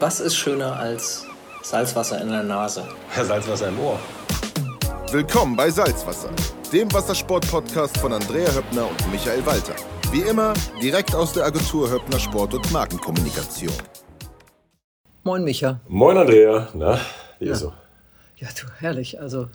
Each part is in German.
Was ist schöner als Salzwasser in der Nase? Ja, Salzwasser im Ohr. Willkommen bei Salzwasser, dem Wassersport-Podcast von Andrea Höppner und Michael Walter. Wie immer, direkt aus der Agentur Höppner Sport- und Markenkommunikation. Moin, Micha. Moin, Andrea. Na, wie ist so? Ja, du, herrlich. Also,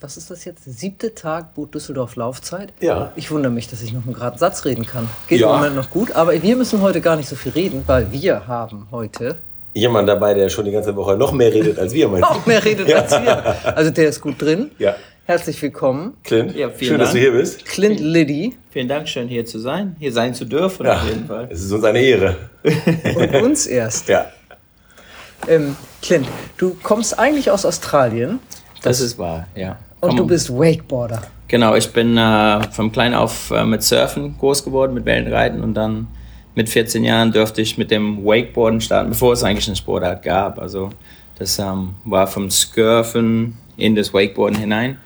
was ist das jetzt? Der siebte Tag Boot Düsseldorf Laufzeit? Ja. Ich wundere mich, dass ich noch einen geraden Satz reden kann. Geht Ja. im Moment noch gut, aber wir müssen heute gar nicht so viel reden, weil wir haben heute Jemand dabei, der schon die ganze Woche noch mehr redet als wir, meinst auch mehr redet als wir. Also, der ist gut drin. Ja. Herzlich willkommen, Clint, Ja, vielen schön, dass Dank. du hier bist. Clint Liddy Vielen Dank, schön hier zu sein, hier sein zu dürfen Ja, auf jeden Fall. es ist uns eine Ehre. und uns erst. Ja. Ähm, Clint, du kommst eigentlich aus Australien Das ist wahr, ja. und Komm, du bist Wakeboarder. Genau, ich bin äh, vom Klein auf äh, mit Surfen groß geworden, mit Wellenreiten und dann mit 14 Jahren durfte ich mit dem Wakeboarden starten, bevor es eigentlich eine Sportart gab. Also das ähm, war vom Surfen in das Wakeboarden hinein.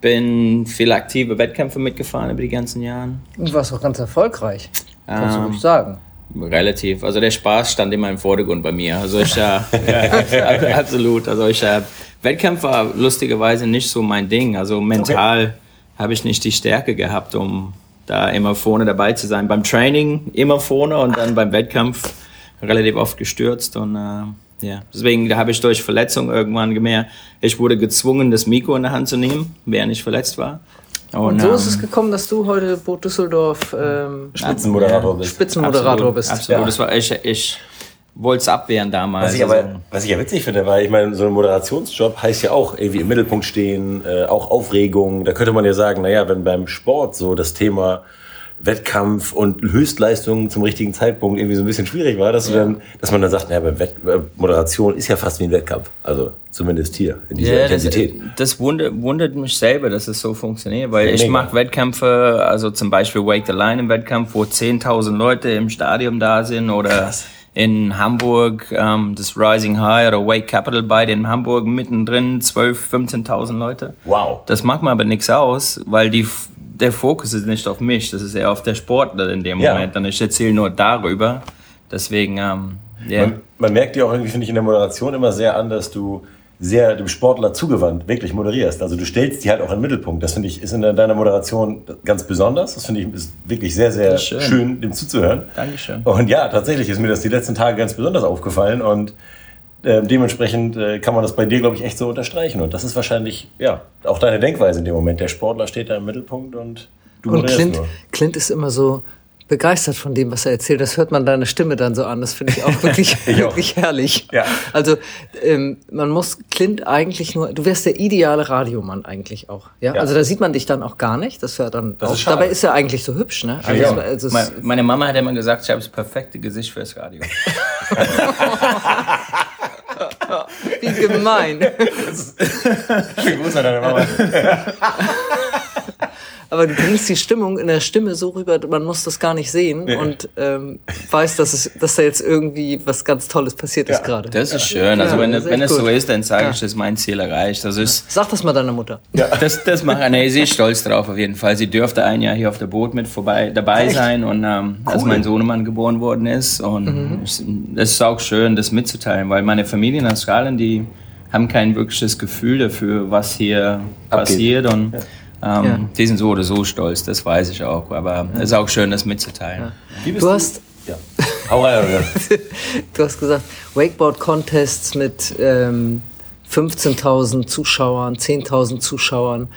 Bin viele aktive Wettkämpfe mitgefahren über die ganzen Jahren. Und warst auch ganz erfolgreich. Kannst du Ähm, ruhig sagen. Relativ. Also der Spaß stand immer im Vordergrund bei mir. Also ich, äh, ja, absolut. Also ich, äh, Wettkampf war lustigerweise nicht so mein Ding. Also mental habe ich nicht die Stärke gehabt, um da immer vorne dabei zu sein. Beim Training immer vorne und dann beim Wettkampf relativ oft gestürzt und äh, ja, deswegen da habe ich durch Verletzung irgendwann gemerkt, ich wurde gezwungen, das Mikro in der Hand zu nehmen, während ich verletzt war. Und so ist ähm, es gekommen, dass du heute Boot Düsseldorf ähm, Spitzenmoderator bist. Spitzenmoderator absolut, bist. Absolut. Ja. Das war, ich, ich wollte es abwehren damals. Was ich, also- aber, was ich ja witzig finde, weil ich meine, so ein Moderationsjob heißt ja auch irgendwie im Mittelpunkt stehen, äh, auch Aufregung. Da könnte man ja sagen, naja, wenn beim Sport so das Thema Wettkampf und Höchstleistung zum richtigen Zeitpunkt irgendwie so ein bisschen schwierig war, dass, du dann, dass man dann sagt, naja, bei Wett äh, Moderation ist ja fast wie ein Wettkampf. Also zumindest hier, in dieser Ja, das, Intensität. das wundert, wundert mich selber, dass es so funktioniert, weil Ja, ich mache Wettkämpfe, also zum Beispiel Wake the Line im Wettkampf, wo 10.000 Leute im Stadion da sind oder in Hamburg ähm, das Rising High oder Wake Capital Bite in Hamburg mittendrin 12.000, 15.000 Leute. Wow. Das macht mir aber nichts aus, weil die, der Fokus ist nicht auf mich, das ist eher auf der Sportler in dem Ja. Moment und ich erzähle nur darüber. Deswegen, ähm, ja. Man, man merkt dir auch irgendwie, finde ich, in der Moderation immer sehr an, dass du sehr dem Sportler zugewandt wirklich moderierst. Also du stellst die halt auch in den Mittelpunkt. Das finde ich ist in deiner Moderation ganz besonders. Das finde ich ist wirklich sehr, sehr schön. schön. dem zuzuhören. Dankeschön. Und ja, tatsächlich ist mir das die letzten Tage ganz besonders aufgefallen und äh, dementsprechend äh, kann man das bei dir, glaube ich, echt so unterstreichen. Und das ist wahrscheinlich, ja, auch deine Denkweise in dem Moment. Der Sportler steht da im Mittelpunkt und du Und moderierst Clint, nur. Clint ist immer so begeistert von dem, was er erzählt. Das hört man deine Stimme dann so an. Das finde ich auch wirklich, Ich auch. wirklich herrlich. Ja. Also ähm, man muss Clint eigentlich nur, du wärst der ideale Radiomann eigentlich auch. Ja? Ja. Also da sieht man dich dann auch gar nicht. Das wäre dann Das auch, ist dabei ist er eigentlich so hübsch, ne? Also, Ja. also es- Me- Meine Mama hat immer gesagt, ich habe das perfekte Gesicht fürs Radio. wie gemein. Schönen Gruß an deine Mama. Aber du bringst die Stimmung in der Stimme so rüber, man muss das gar nicht sehen und ähm, weiß, dass, es, dass da jetzt irgendwie was ganz Tolles passiert ist gerade. Das ist schön. Also Ja, wenn, wenn es so ist, dann sage Ja. ich, dass mein Ziel erreicht. Das ist, Sag das mal deiner Mutter. das, das macht nee, sie ist stolz drauf auf jeden Fall. Sie dürfte ein Jahr hier auf der Boot mit vorbei dabei sein und ähm, als mein Sohnemann geboren worden ist und Mhm. es es ist auch schön, das mitzuteilen, weil meine Familie in Australien, die haben kein wirkliches Gefühl dafür, was hier passiert und ähm, Ja. die sind so oder so stolz. Das weiß ich auch. Aber es ist auch schön, das mitzuteilen. Bist Du hast, Ja. Du hast gesagt, Wakeboard-Contests mit ähm, 15.000 Zuschauern, 10.000 Zuschauern.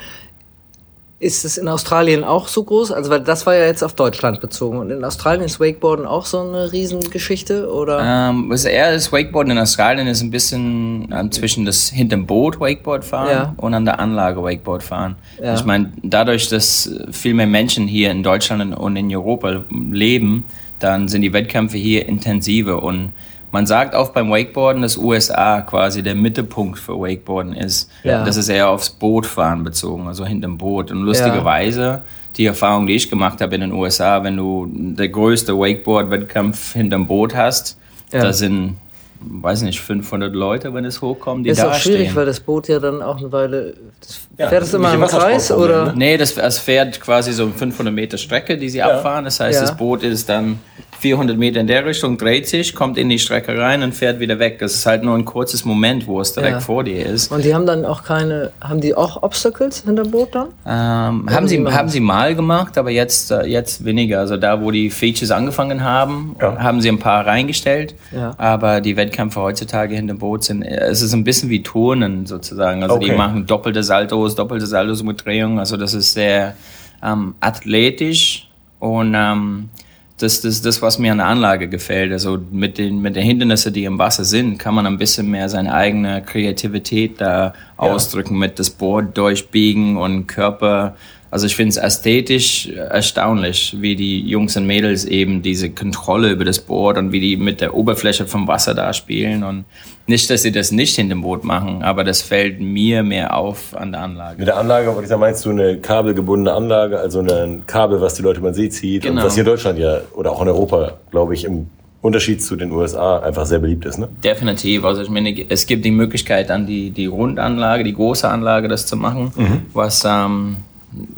Ist es in Australien auch so groß? Also, weil das war ja jetzt auf Deutschland bezogen. Und in Australien ist Wakeboarden auch so eine Riesengeschichte? Oder? Ähm, was eher das Wakeboarden in Australien ist ein bisschen ähm, zwischen das hinterm Boot Wakeboard fahren Ja. und an der Anlage Wakeboard fahren. Ja. Ich meine, dadurch, dass viel mehr Menschen hier in Deutschland und in Europa leben, dann sind die Wettkämpfe hier intensiver und man sagt auch beim Wakeboarden, dass USA quasi der Mittelpunkt für Wakeboarden ist. Ja. Das ist eher aufs Bootfahren bezogen, also hinterm Boot. Und lustigerweise, die Erfahrung, die ich gemacht habe in den USA, wenn du der größte Wakeboard-Wettkampf hinterm Boot hast, Ja. da sind, weiß nicht, 500 Leute, wenn es hochkommt, die ist da auch schwierig, stehen. weil das Boot ja dann auch eine Weile. Das Ja, fährt es immer im Kreis oder? ne? Nee, das, es fährt quasi so 500 Meter Strecke, die sie abfahren. Das heißt, Ja. das Boot ist dann 400 Meter in der Richtung, dreht sich, kommt in die Strecke rein und fährt wieder weg. Das ist halt nur ein kurzes Moment, wo es direkt Ja. vor dir ist. Und die haben dann auch keine, haben die auch Obstacles hinterm Boot dann? Ähm, haben, sie, haben sie mal gemacht, aber jetzt, äh, jetzt weniger. Also da, wo die Features angefangen haben, Ja. haben sie ein paar reingestellt. Ja. Aber die Wettkämpfe heutzutage hinter Boot sind, äh, es ist ein bisschen wie Turnen sozusagen. Also die Okay. machen doppelte Saltos, doppelte Saltos mit Drehung. Also das ist sehr ähm, athletisch und ähm, das, das, das, was mir an der Anlage gefällt. Also mit den, mit den Hindernissen, die im Wasser sind, kann man ein bisschen mehr seine eigene Kreativität da ausdrücken mit das Board durchbiegen und Körper. Also ich finde es ästhetisch erstaunlich, wie die Jungs und Mädels eben diese Kontrolle über das Board und wie die mit der Oberfläche vom Wasser da spielen. Und nicht, dass sie das nicht in dem Boot machen, aber das fällt mir mehr auf an der Anlage. Mit der Anlage, wollte ich sagen, meinst du eine kabelgebundene Anlage, also ein Kabel, was die Leute über den See zieht und Genau. was hier in Deutschland ja oder auch in Europa, glaube ich, im Unterschied zu den USA einfach sehr beliebt ist, ne? Definitiv. Also ich meine, es gibt die Möglichkeit, dann die, die Rundanlage, die große Anlage, das zu machen, was, ähm,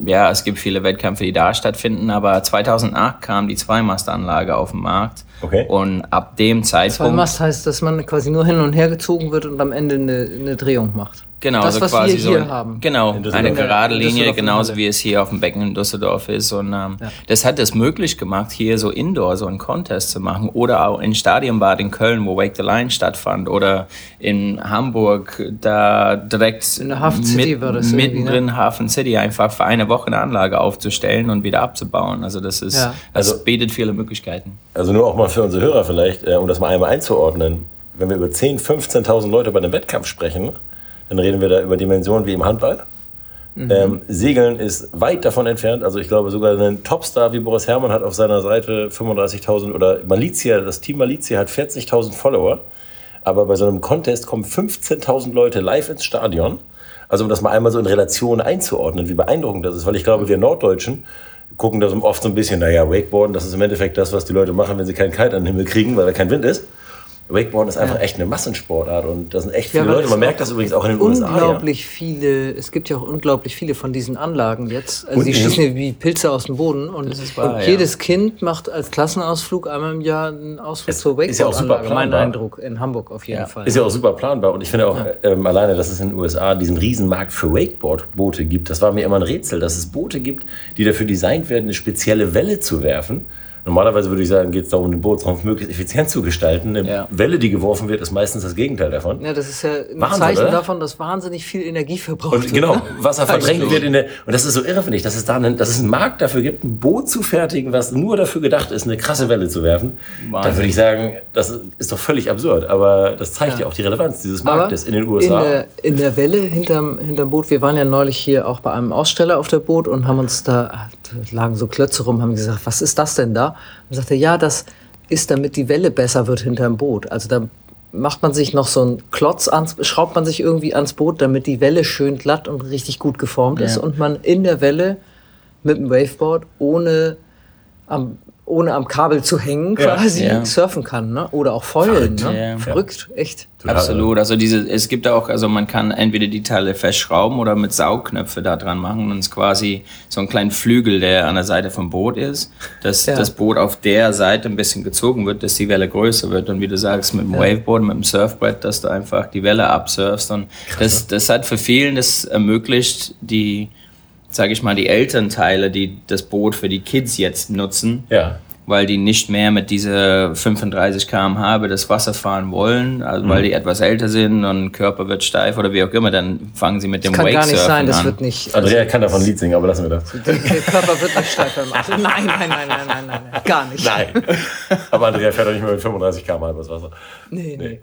ja, es gibt viele Wettkämpfe, die da stattfinden, aber 2008 kam die Zweimastanlage auf den Markt. Okay. Und ab dem Zeitpunkt. Mast heißt, dass man quasi nur hin und her gezogen wird und am Ende eine, eine Drehung macht. Genau, das, so was quasi wir so hier ein- haben. Genau, eine gerade In Linie, genauso wie es hier auf dem Becken in Düsseldorf ist. Und ähm, das hat es möglich gemacht, hier so Indoor so einen Contest zu machen. Oder auch in Stadionbad in Köln, wo Wake the Line stattfand. Oder in Hamburg, da direkt In der Hafen City war das ne? mittendrin Hafen City einfach für eine Woche eine Anlage aufzustellen und wieder abzubauen. Also das ist, Ja. das Also- bietet viele Möglichkeiten. Also nur auch mal für unsere Hörer vielleicht, äh, um das mal einmal einzuordnen. Wenn wir über 10.000, 15.000 Leute bei einem Wettkampf sprechen, dann reden wir da über Dimensionen wie im Handball. Ähm, Segeln ist weit davon entfernt. Also ich glaube sogar ein Topstar wie Boris Herrmann hat auf seiner Seite 35.000 oder Malizia, das Team Malizia hat 40.000 Follower. Aber bei so einem Contest kommen 15.000 Leute live ins Stadion. Also um das mal einmal so in Relation einzuordnen, wie beeindruckend das ist. Weil ich glaube, wir Norddeutschen gucken da oft so ein bisschen, naja, Wakeboarden, das ist im Endeffekt das, was die Leute machen, wenn sie keinen Kite an den Himmel kriegen, weil da kein Wind ist. Wakeboarden ist einfach echt eine Massensportart und da sind echt viele aber Leute. Man merkt das übrigens auch in den USA. Ja. Unglaublich viele, es gibt ja auch unglaublich viele von diesen Anlagen jetzt. Also Und die schießen ja wie Pilze aus dem Boden. Und, ist wahr, und ja. jedes Kind macht als Klassenausflug einmal im Jahr einen Ausflug Es zur ist ja auch super Wakeboard-Anlage. Mein planbar. Eindruck in Hamburg auf jeden Ja. Fall. Ist ja auch super planbar und ich finde auch ähm, alleine, dass es in den USA diesen Riesenmarkt für Wakeboard-Boote gibt. Das war mir immer ein Rätsel, dass es Boote gibt, die dafür designt werden, eine spezielle Welle zu werfen. Normalerweise würde ich sagen, geht es darum, den Bootsraum möglichst effizient zu gestalten. Eine Ja. Welle, die geworfen wird, ist meistens das Gegenteil davon. Ja, das ist ja ein Wahnsinn, Zeichen oder? davon, dass wahnsinnig viel Energie verbraucht Und wird. genau? Wasser verdrängt wird in der. Und das ist so irre, finde ich, dass es da einen, dass es einen Markt dafür gibt, ein Boot zu fertigen, was nur dafür gedacht ist, eine krasse Welle zu werfen. Da Wahnsinn. würde ich sagen, das ist doch völlig absurd. Aber das zeigt ja, auch die Relevanz dieses Marktes in den USA. In der, in der Welle hinterm, hinterm Boot, wir waren ja neulich hier auch bei einem Aussteller auf der Boot und haben uns da, lagen so Klötze rum, haben gesagt, was ist das denn da? Und sagte, ja, das ist, damit die Welle besser wird hinterm Boot. Also da macht man sich noch so einen Klotz ans, schraubt man sich irgendwie ans Boot, damit die Welle schön glatt und richtig gut geformt ist und man in der Welle mit dem Waveboard ohne am, ohne am Kabel zu hängen Ja. quasi Ja. surfen kann, ne? Oder auch feulen, Verrückt. ne? Ja. Verrückt, echt. Total. Absolut. Also diese, es gibt auch, also man kann entweder die Teile festschrauben oder mit Saugknöpfe da dran machen und es ist quasi so ein kleiner Flügel, der an der Seite vom Boot ist, dass Ja. das Boot auf der Seite ein bisschen gezogen wird, dass die Welle größer wird und wie du sagst, mit dem Waveboard, mit dem Surfbrett, dass du einfach die Welle absurfst und das, das hat für vielen das ermöglicht, die, sage ich mal, die Elternteile, die das Boot für die Kids jetzt nutzen, Ja. weil die nicht mehr mit dieser 35 km/h über das Wasser fahren wollen, also Mhm. weil die etwas älter sind und Körper wird steif oder wie auch immer, dann fangen sie mit dem Kann gar nicht sein, das an. wird nicht. Andrea kann davon ein Lied singen, aber lassen wir das. Der, Körper wird nicht steif beim Atmen. Nein, nein, nein, nein, nein, nein, nein, gar nicht. Nein. aber Andrea fährt doch nicht mehr mit 35 km übers Wasser. Nee, nee.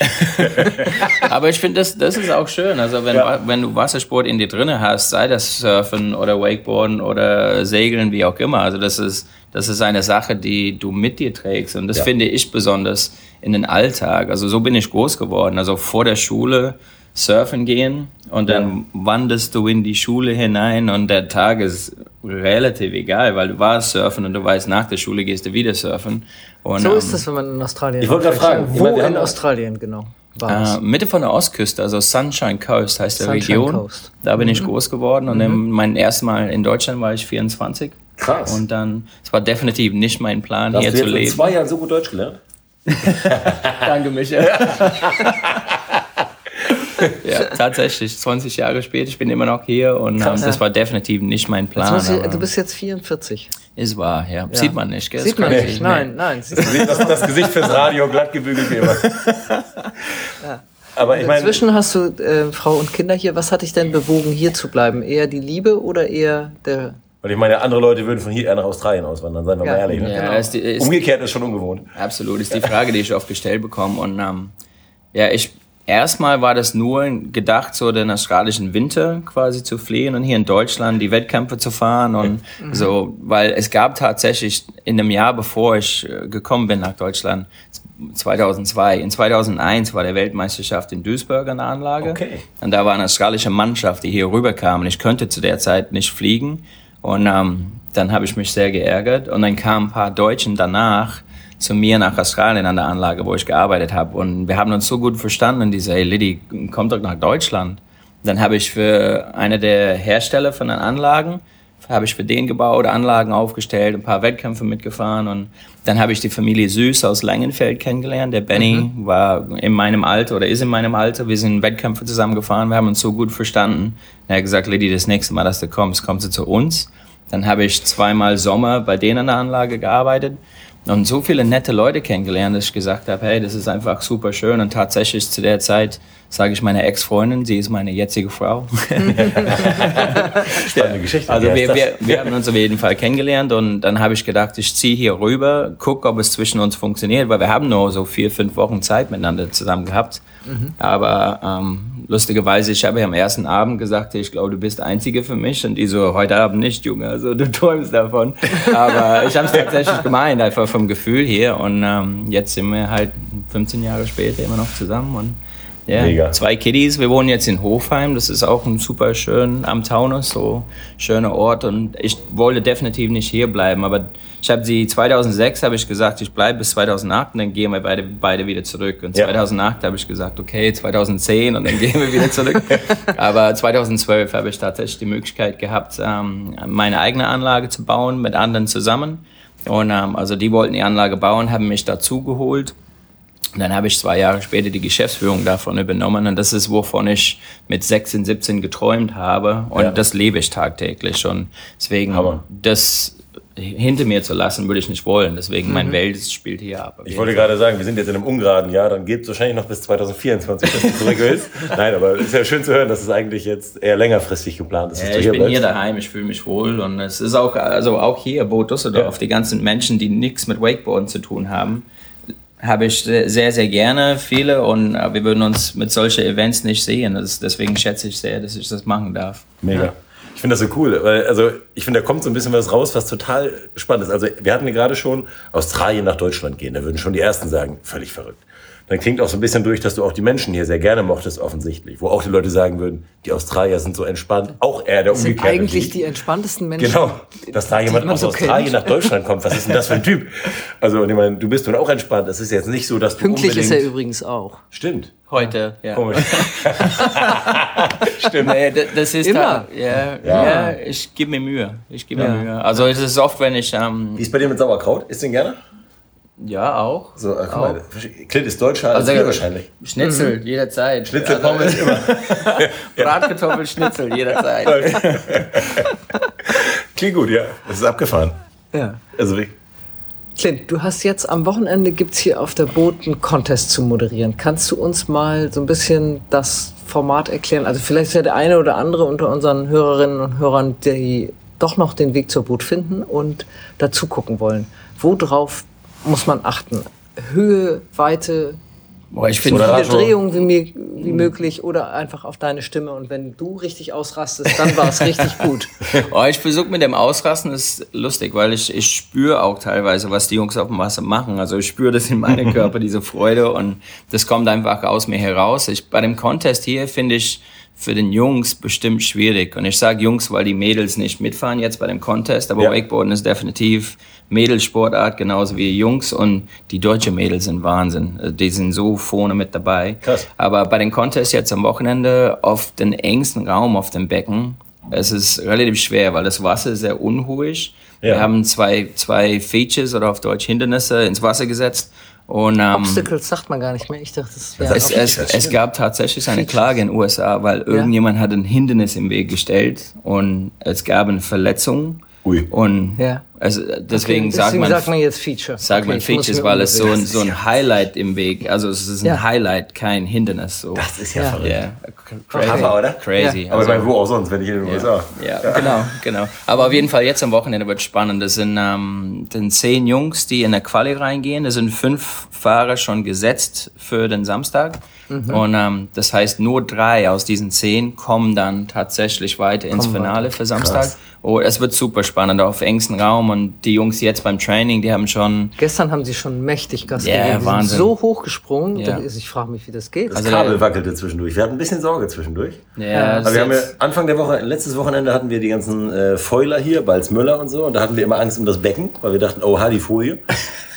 Aber ich finde, das, das ist auch schön. Also wenn, Ja. wenn du Wassersport in dir drinne hast, sei das Surfen oder Wakeboarden oder Segeln, wie auch immer. Also das ist, das ist eine Sache, die du mit dir trägst. Und das Ja. finde ich besonders in den Alltag. Also so bin ich groß geworden. Also vor der Schule surfen gehen und dann wanderst du in die Schule hinein und der Tag ist relativ egal, weil du warst surfen und du weißt, nach der Schule gehst du wieder surfen. Und, So ähm, ist das, wenn man in Australien Ich wollte gerade fragen, Wo meine, in Australien, genau. Äh, Mitte von der Ostküste, also Sunshine Coast heißt der Sunshine Region. Coast. Da bin ich groß geworden und dann mein erstes Mal in Deutschland war ich 24. Krass. Und dann, es war definitiv nicht mein Plan, Hast hier du zu jetzt in leben. zwei Jahren so gut Deutsch gelernt? Danke, Michael. ja, tatsächlich, 20 Jahre später, ich bin immer noch hier und ähm, Krass. das war definitiv nicht mein Plan. ich, du bist jetzt 44. es war, ja. Sieht man nicht, gell? Sieht Ist man nicht. Nein, nein. siehst du. Das, das Gesicht fürs Radio glatt gebügelt wie immer. Aber ich meine, Inzwischen hast du äh, Frau und Kinder hier. Was hat dich denn bewogen, hier zu bleiben? Eher die Liebe oder eher der. weil ich meine, andere Leute würden von hier eher nach Australien auswandern, seien wir Ja. mal ehrlich. Ne? Ja, Genau. ist, die- ist, Umgekehrt ist schon ungewohnt. Absolut, ist die Frage, die ich oft gestellt bekomme. Und ähm, ja, ich erstmal war das nur gedacht, so den australischen Winter quasi zu fliehen und hier in Deutschland die Wettkämpfe zu fahren und so, weil es gab tatsächlich in dem Jahr, bevor ich äh, gekommen bin nach Deutschland, 2002, in 2001 war der Weltmeisterschaft in Duisburg an der Anlage. Okay. Und da war eine australische Mannschaft, die hier rüberkam und ich konnte zu der Zeit nicht fliegen. Und ähm, dann habe ich mich sehr geärgert und dann kamen ein paar Deutschen danach zu mir nach Australien an der Anlage, wo ich gearbeitet habe. Und wir haben uns so gut verstanden und die so, hey Liddy, komm doch nach Deutschland. Dann habe ich für eine der Hersteller von den Anlagen, habe ich für den gebaut, Anlagen aufgestellt, ein paar Wettkämpfe mitgefahren und dann habe ich die Familie Süß aus Langenfeld kennengelernt. Der Benny war in meinem Alter oder ist in meinem Alter. Wir sind Wettkämpfe zusammen gefahren, wir haben uns so gut verstanden. Er hat gesagt, Liddy, das nächste Mal, dass du kommst, kommst du zu uns. Dann habe ich zweimal Sommer bei denen an der Anlage gearbeitet und so viele nette Leute kennengelernt, dass ich gesagt habe, hey, das ist einfach super schön. Und tatsächlich zu der Zeit sage ich meiner Ex-Freundin, sie ist meine jetzige Frau. Spannende Geschichte. Also wir, wir, wir haben uns auf jeden Fall kennengelernt und dann habe ich gedacht, ich ziehe hier rüber, guck, ob es zwischen uns funktioniert, weil wir haben nur so vier, fünf Wochen Zeit miteinander zusammen gehabt. Aber ähm, lustigerweise, ich habe ja am ersten Abend gesagt, ich glaube, du bist der Einzige für mich und die so, heute Abend nicht, Junge, also du träumst davon. Aber ich habe es tatsächlich gemeint, einfach vom Gefühl hier und ähm, jetzt sind wir halt 15 Jahre später immer noch zusammen und ja, Mega. zwei Kiddies. Wir wohnen jetzt in Hofheim. Das ist auch ein super schön am Taunus, so schöner Ort. Und ich wollte definitiv nicht hier bleiben. Aber ich habe sie 2006 habe ich gesagt, ich bleibe bis 2008 und dann gehen wir beide, beide wieder zurück. Und Ja. 2008 habe ich gesagt, okay, 2010 und dann gehen wir wieder zurück. Aber 2012 habe ich tatsächlich die Möglichkeit gehabt, ähm, meine eigene Anlage zu bauen mit anderen zusammen. Und ähm, also die wollten die Anlage bauen, haben mich dazu geholt. Und dann habe ich zwei Jahre später die Geschäftsführung davon übernommen und das ist, wovon ich mit 16, 17 geträumt habe und Ja. das lebe ich tagtäglich und deswegen Hammer. das hinter mir zu lassen, würde ich nicht wollen. Deswegen mein Welt spielt hier ab. Ich wollte gerade sagen, wir sind jetzt in einem ungeraden Jahr, dann geht es wahrscheinlich noch bis 2024, bis du zurück willst. Nein, aber es ist ja schön zu hören, dass es eigentlich jetzt eher längerfristig geplant ist. Ja, ich bin bleibst. hier daheim, ich fühle mich wohl und es ist auch, also auch hier, Boot Düsseldorf, die ganzen Menschen, die nichts mit Wakeboarden zu tun haben, habe ich sehr, sehr gerne viele und äh, wir würden uns mit solchen Events nicht sehen. Das, deswegen schätze ich sehr, dass ich das machen darf. Mega. Ich finde das so cool, weil also ich finde, da kommt so ein bisschen was raus, was total spannend ist. Also wir hatten ja gerade schon Australien nach Deutschland gehen, da würden schon die ersten sagen, völlig verrückt. Dann klingt auch so ein bisschen durch, dass du auch die Menschen hier sehr gerne mochtest, offensichtlich. Wo auch die Leute sagen würden, die Australier sind so entspannt. Auch eher der Das sind umgekehrte eigentlich Weg. die entspanntesten Menschen. Genau, dass da jemand man aus so Australien kennt. nach Deutschland kommt. Was ist denn das für ein Typ? Also, ich meine, du bist nun auch entspannt. Das ist jetzt nicht so, dass du Pünktlich ist er übrigens auch. Stimmt. Heute, ja. Komisch. Stimmt. Nee, d- das ist Immer. Da, ja, ja. ich gebe mir Mühe. Ich gebe mir Mühe. Also es ist oft, wenn ich ähm, Wie ist bei dir mit Sauerkraut? Isst du den gerne? Ja auch So, äh, guck mal, Clint ist deutscher als Also, wir wahrscheinlich. Schnitzel jederzeit. Schnitzel, Also, Pommes, immer. Bratkartoffel, Schnitzel jederzeit. Klingt gut, ja. Das ist abgefahren. Ja. Also wirklich. Clint, du hast jetzt am Wochenende gibt's hier auf der Boot einen Contest zu moderieren. Kannst du uns mal so ein bisschen das Format erklären? Also vielleicht ist ja der eine oder andere unter unseren Hörerinnen und Hörern, die doch noch den Weg zur Boot finden und dazu gucken wollen. Worauf muss man achten? Höhe, Weite, Boah, ich so viele. Drehungen wie, mir- wie möglich oder einfach auf deine Stimme. Und wenn du richtig ausrastest, dann war es richtig gut. Oh, ich versuche mit dem Ausrasten, das ist lustig, weil ich, ich spüre auch teilweise, was die Jungs auf dem Wasser machen. Also ich spüre das in meinem Körper, diese Freude und das kommt einfach aus mir heraus. Ich, bei dem Contest hier finde ich für den Jungs bestimmt schwierig. Und ich sage Jungs, weil die Mädels nicht mitfahren jetzt bei dem Contest, aber Ja. Wakeboarden ist definitiv Mädelsportart, genauso wie Jungs und die deutsche Mädels sind Wahnsinn. Also Die sind so vorne mit dabei. Krass. Aber bei den Contests jetzt am Wochenende auf den engsten Raum auf dem Becken es ist relativ schwer, weil das Wasser ist sehr unruhig. Ja. Wir haben zwei, zwei Features oder auf Deutsch Hindernisse ins Wasser gesetzt. Und, ähm, Obstacles sagt man gar nicht mehr. Ich dachte, das wäre es, es, es gab tatsächlich eine Klage in den USA, weil irgendjemand hat ein Hindernis im Weg gestellt und es gab eine Verletzung. Ui. Und Ja. Also deswegen, Okay, sagt deswegen man, sagt man jetzt Feature. sagt Okay, man ich Features, weil es so ein, so ein Highlight im Weg, also es ist ein Ja. Highlight, kein Hindernis. So. Das ist ja, Ja. verrückt. Ja, crazy. Oder? Crazy. Aber ich meine, wo auch sonst, wenn ich in den Ja, USA. ja, genau, genau. Aber auf jeden Fall jetzt am Wochenende wird spannend. Das sind, ähm, das sind zehn Jungs, die in der Quali reingehen. Es sind fünf Fahrer schon gesetzt für den Samstag. Und ähm, das heißt, nur drei aus diesen zehn kommen dann tatsächlich weiter ins Finale für Samstag. Krass. Oh, es wird super spannend auf engstem Raum und die Jungs jetzt beim Training, die haben schon Gestern haben sie schon mächtig Gas Ja, gegeben. Die Wahnsinn. sind so hoch gesprungen. Ja. dass Ich frage mich, wie das geht. Das Also Kabel der- wackelte zwischendurch. Wir hatten ein bisschen Sorge zwischendurch. ja, Aber wir haben ja Anfang der Woche, letztes Wochenende hatten wir die ganzen äh, Foiler hier, Balzmüller und so. Und da hatten wir immer Angst um das Becken, weil wir dachten, oh, die Folie.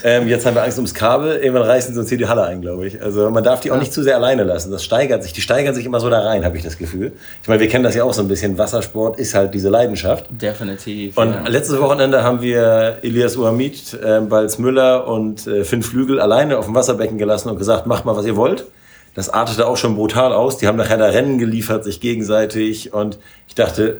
Ähm, jetzt haben wir Angst ums Kabel. Irgendwann reißen sie uns hier die Halle ein, glaube ich. Also man darf die auch nicht zu sehr alleine lassen. Das steigert sich. Die steigern sich immer so da rein, habe ich das Gefühl. Ich meine, wir kennen das ja auch so ein bisschen. Wassersport ist halt diese Leidenschaft. definitiv. Und ja. letztes Wochenende haben wir Elias Uhamid, äh, Balz Müller und äh, Finn Flügel alleine auf dem Wasserbecken gelassen und gesagt, macht mal, was ihr wollt. Das artete auch schon brutal aus. Die haben nachher da Rennen geliefert, sich gegenseitig. Und ich dachte,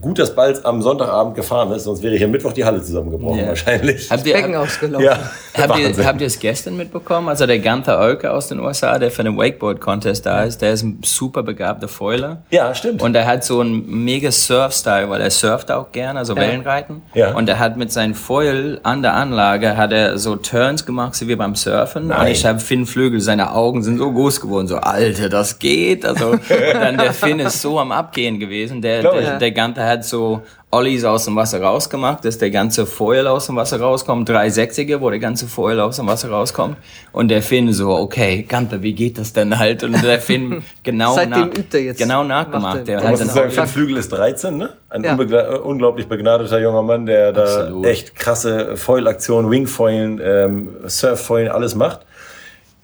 gut, dass Balz am Sonntagabend gefahren ist, sonst wäre hier Mittwoch die Halle zusammengebrochen Ja. wahrscheinlich. Habt ihr, Becken ausgelaufen. Ja, habt, ihr, habt ihr es gestern mitbekommen? Also der Gunther Oelke aus den USA, der für den Wakeboard-Contest da ist, der ist ein super begabter Foiler. ja, stimmt. Und er hat so einen mega Surf-Style, weil er surft auch gerne, also Wellenreiten. Ja. Und er hat mit seinem Foil an der Anlage, hat er so Turns gemacht, so wie beim Surfen. Nein. Und ich habe Finn Flügel, seine Augen sind so groß geworden, so, Alter, das geht. Also, und dann der Finn ist so am Abgehen gewesen. Der, der, der Gunther hat so Ollies aus dem Wasser rausgemacht, dass der ganze Foil aus dem Wasser rauskommt. Drei Sechzige, wo der ganze Foil aus dem Wasser rauskommt. Und der Finn so, okay, Gunther, wie geht das denn halt? Und der Finn genau, nach, übt er jetzt. genau Macht nachgemacht. er- Der hat dann sagen, Finn Flügel ist 13, ne? Ein Ja. äh, unglaublich begnadeter junger Mann, der da Absolut. echt krasse Foil-Aktionen, Wingfoilen, ähm, Surffoilen, alles macht.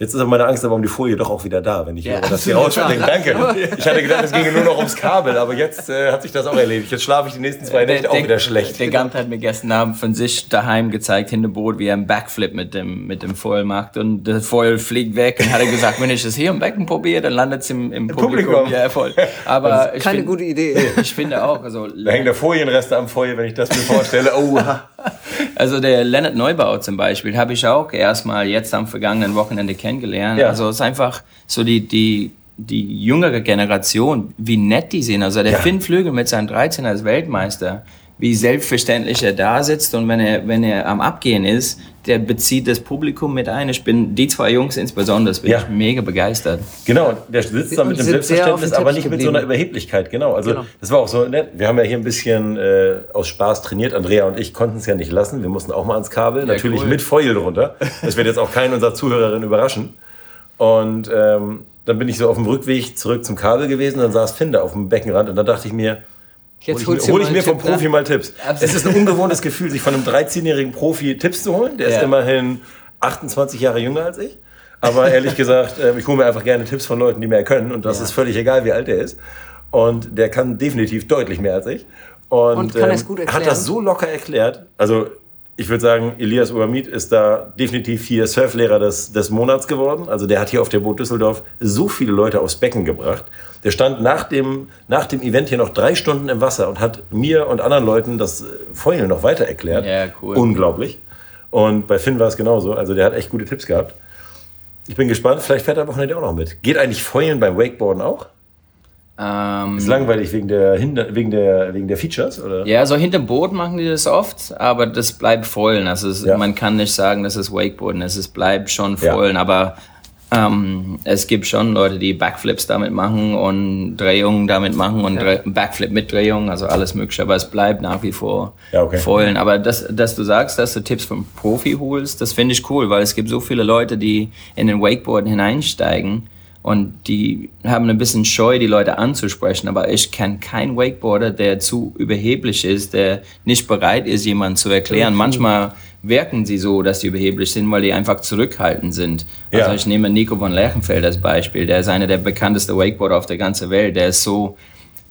Jetzt ist aber meine Angst aber um die Folie doch auch wieder da, wenn ich Ja, höre, dass die. Danke. Ich hatte gedacht, es ginge nur noch ums Kabel, aber jetzt äh, hat sich das auch erledigt. Jetzt schlafe ich die nächsten zwei Nächte auch wieder schlecht. Der Gant hat mir gestern Abend von sich daheim gezeigt, hinter Boot, wie er einen Backflip mit dem, mit dem Foil macht. Und der Foil fliegt weg und hat er gesagt, wenn ich das hier im Becken probiere, dann landet es im, im Publikum. Publikum. Ja, voll. Aber ich Keine find- gute Idee. Ich finde auch, also, Da hängen da Folienreste am Feuer, wenn ich das mir vorstelle. Oh, ha. Also der Leonard Neubau zum Beispiel habe ich auch erstmal jetzt am vergangenen Wochenende kennengelernt. Ja. Also es ist einfach so die, die, die jüngere Generation, wie nett die sind. Also der Ja. Finn Flügel mit seinen 13 als Weltmeister, wie selbstverständlich er da sitzt und wenn er, wenn er am Abgehen ist, der bezieht das Publikum mit ein. Ich bin, die zwei Jungs insbesondere, bin Ja. ich mega begeistert. Genau, der sitzt da mit dem Selbstverständnis, aber nicht mit so einer geblieben. Überheblichkeit. Genau, also Genau. das war auch so nett. Wir haben ja hier ein bisschen äh, aus Spaß trainiert. Andrea und ich konnten es ja nicht lassen. Wir mussten auch mal ans Kabel, natürlich cool. mit Foil drunter. Das wird jetzt auch keinen unserer Zuhörerinnen überraschen. Und ähm, dann bin ich so auf dem Rückweg zurück zum Kabel gewesen. Dann saß Finn da auf dem Beckenrand und da dachte ich mir, Jetzt hol holst ich, hol ich mir vom Tipp, ne? Profi mal Tipps. Absolut. Es ist ein ungewohntes Gefühl, sich von einem 13-jährigen Profi Tipps zu holen. Der ist Ja. immerhin 28 Jahre jünger als ich. Aber ehrlich gesagt, ähm, ich hole mir einfach gerne Tipps von Leuten, die mehr können. Und das ist völlig egal, wie alt er ist. Und der kann definitiv deutlich mehr als ich. Und, Und kann ähm, gut er hat erklären? das so locker erklärt. Also ich würde sagen, Elias Uamid ist da definitiv hier Surflehrer des, des Monats geworden. Also der hat hier auf der Boot Düsseldorf so viele Leute aufs Becken gebracht. Der stand nach dem, nach dem Event hier noch drei Stunden im Wasser und hat mir und anderen Leuten das äh, Foilen noch weiter erklärt. Ja, cool. Unglaublich. Und bei Finn war es genauso. Also der hat echt gute Tipps gehabt. Ich bin gespannt, vielleicht fährt er am Wochenende auch noch mit. Geht eigentlich Foilen beim Wakeboarden auch? Ähm, Ist langweilig wegen der, Hinder wegen der, wegen der Features? Oder? Ja, so hinterm Boot machen die das oft, aber das bleibt vollen. Also es, Ja. man kann nicht sagen, das ist Wakeboarden, es ist, bleibt schon Ja. vollen, aber ähm, es gibt schon Leute, die Backflips damit machen und Drehungen damit machen und Dre Backflip mit Drehungen, also alles mögliche, aber es bleibt nach wie vor Ja, okay. vollen. Aber das, dass du sagst, dass du Tipps vom Profi holst, das finde ich cool, weil es gibt so viele Leute, die in den Wakeboarden hineinsteigen und die haben ein bisschen Scheu, die Leute anzusprechen. Aber ich kenne keinen Wakeboarder, der zu überheblich ist, der nicht bereit ist, jemanden zu erklären. Manchmal wirken sie so, dass sie überheblich sind, weil die einfach zurückhaltend sind. Also Ja. ich nehme Nico von Lerchenfeld als Beispiel. Der ist einer der bekanntesten Wakeboarder auf der ganzen Welt. Der ist so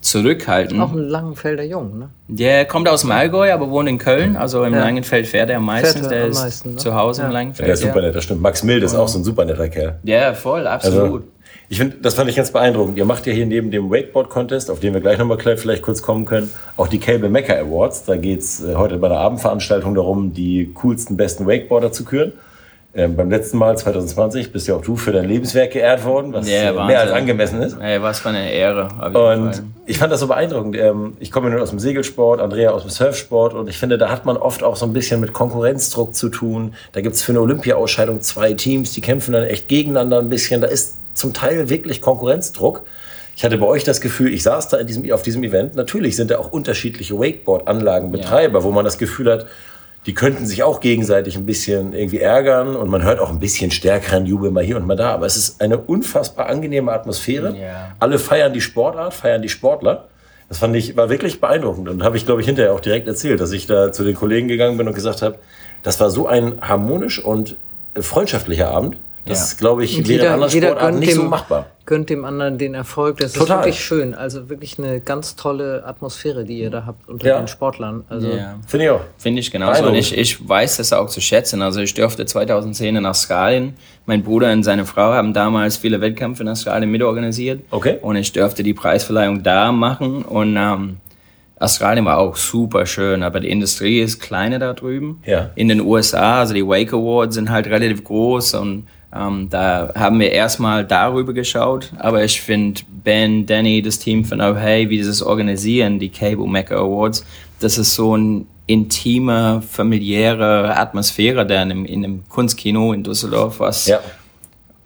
zurückhalten. Auch ein Langenfelder Jung, ne? Der kommt aus dem Allgäu, aber wohnt in Köln. Also im Ja. Langenfeld fährt er am meisten. Fährt er der am ist meisten, ne? zu Hause Ja. im Der Langenfeld. ist super nett, das stimmt. Max Mild ist auch so ein super netter Kerl. Ja, ja voll, absolut. Also, ich finde, das fand ich ganz beeindruckend. Ihr macht ja hier neben dem Wakeboard-Contest, auf den wir gleich nochmal vielleicht kurz kommen können, auch die Cable Mecca Awards. Da geht's äh, heute bei der Abendveranstaltung darum, die coolsten, besten Wakeboarder zu küren. Ähm, beim letzten Mal, 2020, bist ja auch du für dein Lebenswerk geehrt worden, was Ja, äh, Wahnsinn. mehr als angemessen ist. Ey, was für eine Ehre. Und ich fand das so beeindruckend. Ähm, Ich komme ja nur aus dem Segelsport, Andrea aus dem Surfsport und ich finde, da hat man oft auch so ein bisschen mit Konkurrenzdruck zu tun. Da gibt's für eine Olympia-Ausscheidung zwei Teams, die kämpfen dann echt gegeneinander ein bisschen. Da ist zum Teil wirklich Konkurrenzdruck. Ich hatte bei euch das Gefühl, ich saß da in diesem, auf diesem Event. Natürlich sind da auch unterschiedliche Wakeboard-Anlagenbetreiber, wo man das Gefühl hat, die könnten sich auch gegenseitig ein bisschen irgendwie ärgern und man hört auch ein bisschen stärkeren Jubel mal hier und mal da. Aber es ist eine unfassbar angenehme Atmosphäre. Ja. Alle feiern die Sportart, feiern die Sportler. Das fand ich, war wirklich beeindruckend und habe ich, glaube ich, hinterher auch direkt erzählt, dass ich da zu den Kollegen gegangen bin und gesagt habe, das war so ein harmonisch und freundschaftlicher Abend. Das, Ja. glaube ich, wäre in anderen Sportarten nicht so dem, machbar. gönnt dem anderen den Erfolg. Das Total. ist wirklich schön. Also wirklich eine ganz tolle Atmosphäre, die ihr da habt unter Ja. den Sportlern. Also Ja. Finde ich auch. Finde ich genauso. Und ich, ich weiß das auch zu schätzen. Also ich durfte 2010 in Australien, mein Bruder und seine Frau haben damals viele Wettkämpfe in Australien mitorganisiert. Okay. Und ich durfte die Preisverleihung da machen. Und ähm, Australien war auch super schön, aber die Industrie ist kleiner da drüben. Ja. In den USA, also die Wake Awards sind halt relativ groß und ähm, da haben wir erstmal darüber geschaut. Aber ich finde Ben, Danny, das Team von Oh Hey, wie dieses organisieren, die Cable Mecca Awards, das ist so ein intime, familiäre Atmosphäre da in einem, in einem Kunstkino in Düsseldorf, was Ja.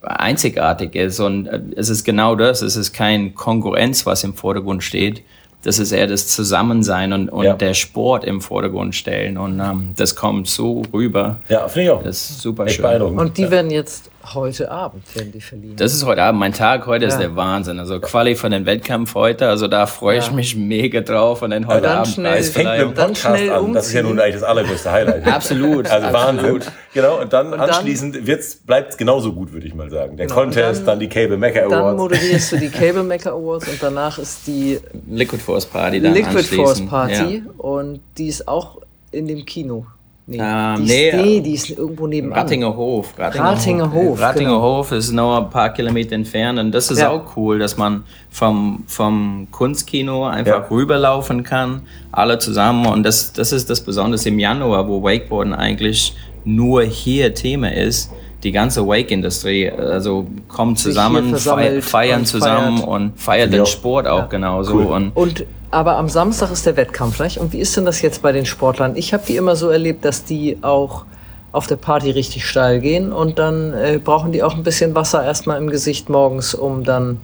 einzigartig ist. Und äh, es ist genau das. Es ist kein Konkurrenz, was im Vordergrund steht. Das ist eher das Zusammensein und, und Ja. der Sport im Vordergrund stellen. Und ähm, das kommt so rüber. Ja, finde ich auch. Das ist super Echt schön. beeindruckend. Und die ja. werden jetzt heute Abend werden die verliehen. Das ist heute Abend mein Tag. Heute ist Ja. der Wahnsinn. Also Quali für den Wettkampf heute. Also da freue ich Ja. mich mega drauf. Und dann heute dann Abend schnell- Es fängt mit dem. Dann Podcast schnell an. Das ist ja nun eigentlich das allergrößte Highlight. Absolut, Also absolut. Wahnsinn. Genau, und dann dann- anschließend wird's, bleibt's genauso gut, würde ich mal sagen. Der Genau, und Contest, dann- dann, die Cable Mecca dann Awards. moderierst du die Cable Maker Awards und danach ist die Liquid Force Party dann Liquid. Force Party Ja. und die ist auch in dem Kino. Nee, Ähm, die, ist, nee, nee, die ist irgendwo nebenan. Rattinger Hof. Ratinger Hof, Rattinger genau. Hof ist nur ein paar Kilometer entfernt und das ist Ja. auch cool, dass man vom, vom Kunstkino einfach Ja. rüberlaufen kann, alle zusammen und das, das ist das Besondere im Januar, wo Wakeboarden eigentlich nur hier Thema ist. Die ganze Wake-Industrie, also kommt zusammen, feiern, und zusammen feiert. und feiert Ja. den Sport auch genauso. Cool. Und Und aber am Samstag ist der Wettkampf, nicht? Und wie ist denn das jetzt bei den Sportlern? Ich habe die immer so erlebt, dass die auch auf der Party richtig steil gehen und dann äh, brauchen die auch ein bisschen Wasser erstmal im Gesicht morgens, um dann.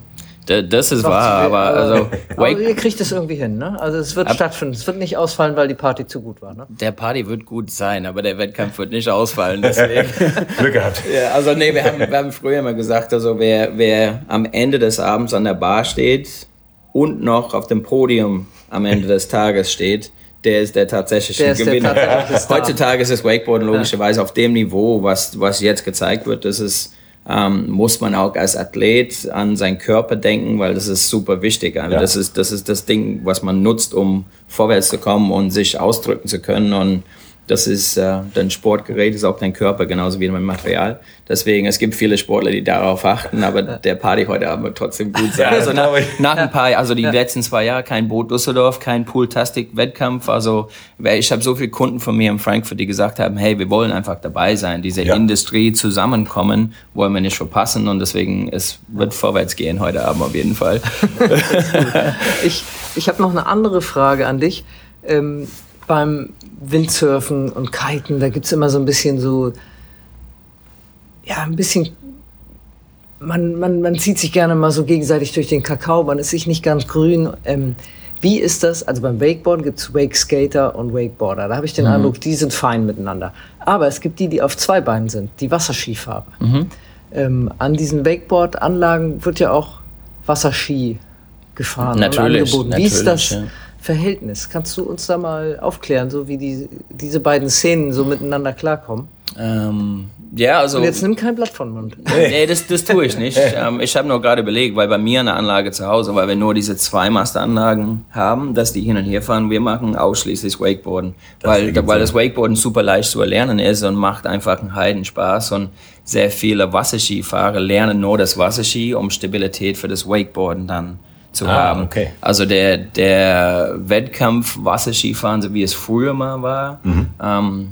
d- das ist noch wahr, zu- aber also aber ihr kriegt es irgendwie hin, ne? Also es wird stattfinden. Es wird nicht ausfallen, weil die Party zu gut war, ne? der Party wird gut sein, aber der Wettkampf wird nicht ausfallen. Deswegen. Glück gehabt. Ja, also nee, wir haben, wir haben früher immer gesagt, also wer, wer am Ende des Abends an der Bar steht und noch auf dem Podium am Ende des Tages steht, der ist der tatsächliche Der ist der Gewinner. tatsächliche. Heutzutage ist das Wakeboarden logischerweise auf dem Niveau, was, was jetzt gezeigt wird. Das ist, ähm, muss man auch als Athlet an seinen Körper denken, weil das ist super wichtig. Also Ja. das, ist, das ist das Ding, was man nutzt, um vorwärts zu kommen und sich ausdrücken zu können. Und das ist äh, dein Sportgerät, ist auch dein Körper, genauso wie mein Material. Deswegen, es gibt viele Sportler, die darauf achten, aber der Party heute Abend wird trotzdem gut sein. Also nach, nach ein paar, also die letzten zwei Jahre kein Boot Düsseldorf, kein Pool-Tastic-Wettkampf. Also ich habe so viele Kunden von mir in Frankfurt, die gesagt haben, hey, wir wollen einfach dabei sein, diese Ja. Industrie zusammenkommen, wollen wir nicht verpassen und deswegen es wird vorwärts gehen heute Abend auf jeden Fall. Ich, ich habe noch eine andere Frage an dich. Ähm, beim Windsurfen und Kiten, da gibt's immer so ein bisschen so, ja, ein bisschen, man, man, man zieht sich gerne mal so gegenseitig durch den Kakao, man ist sich nicht ganz grün. Ähm, wie ist das? Also beim Wakeboarden gibt's Wake Skater und Wakeboarder. Da habe ich den Eindruck, die sind fein miteinander. Aber es gibt die, die auf zwei Beinen sind, die Wasserskifahrer. Ähm, an diesen Wakeboard-Anlagen wird ja auch Wasserski gefahren Natürlich, und angeboten. Wie ist das? natürlich, Verhältnis? Kannst du uns da mal aufklären, so wie die, diese beiden Szenen so miteinander klarkommen? Ähm, ja, also. Und jetzt nimm kein Blatt von Mund. nee, das, das tue ich nicht. ähm, ich habe nur gerade überlegt, weil bei mir eine Anlage zu Hause, weil wir nur diese zwei Masteranlagen haben, dass die hin und her fahren. Wir machen ausschließlich Wakeboarden, Das weil, weil Sinn. das Wakeboarden super leicht zu erlernen ist und macht einfach einen Heidenspaß und sehr viele Wasserskifahrer lernen nur das Wasserski, um Stabilität für das Wakeboarden dann zu Ah, haben. okay. Also der, der Wettkampf Wasserskifahren, so wie es früher mal war, Mhm. ähm,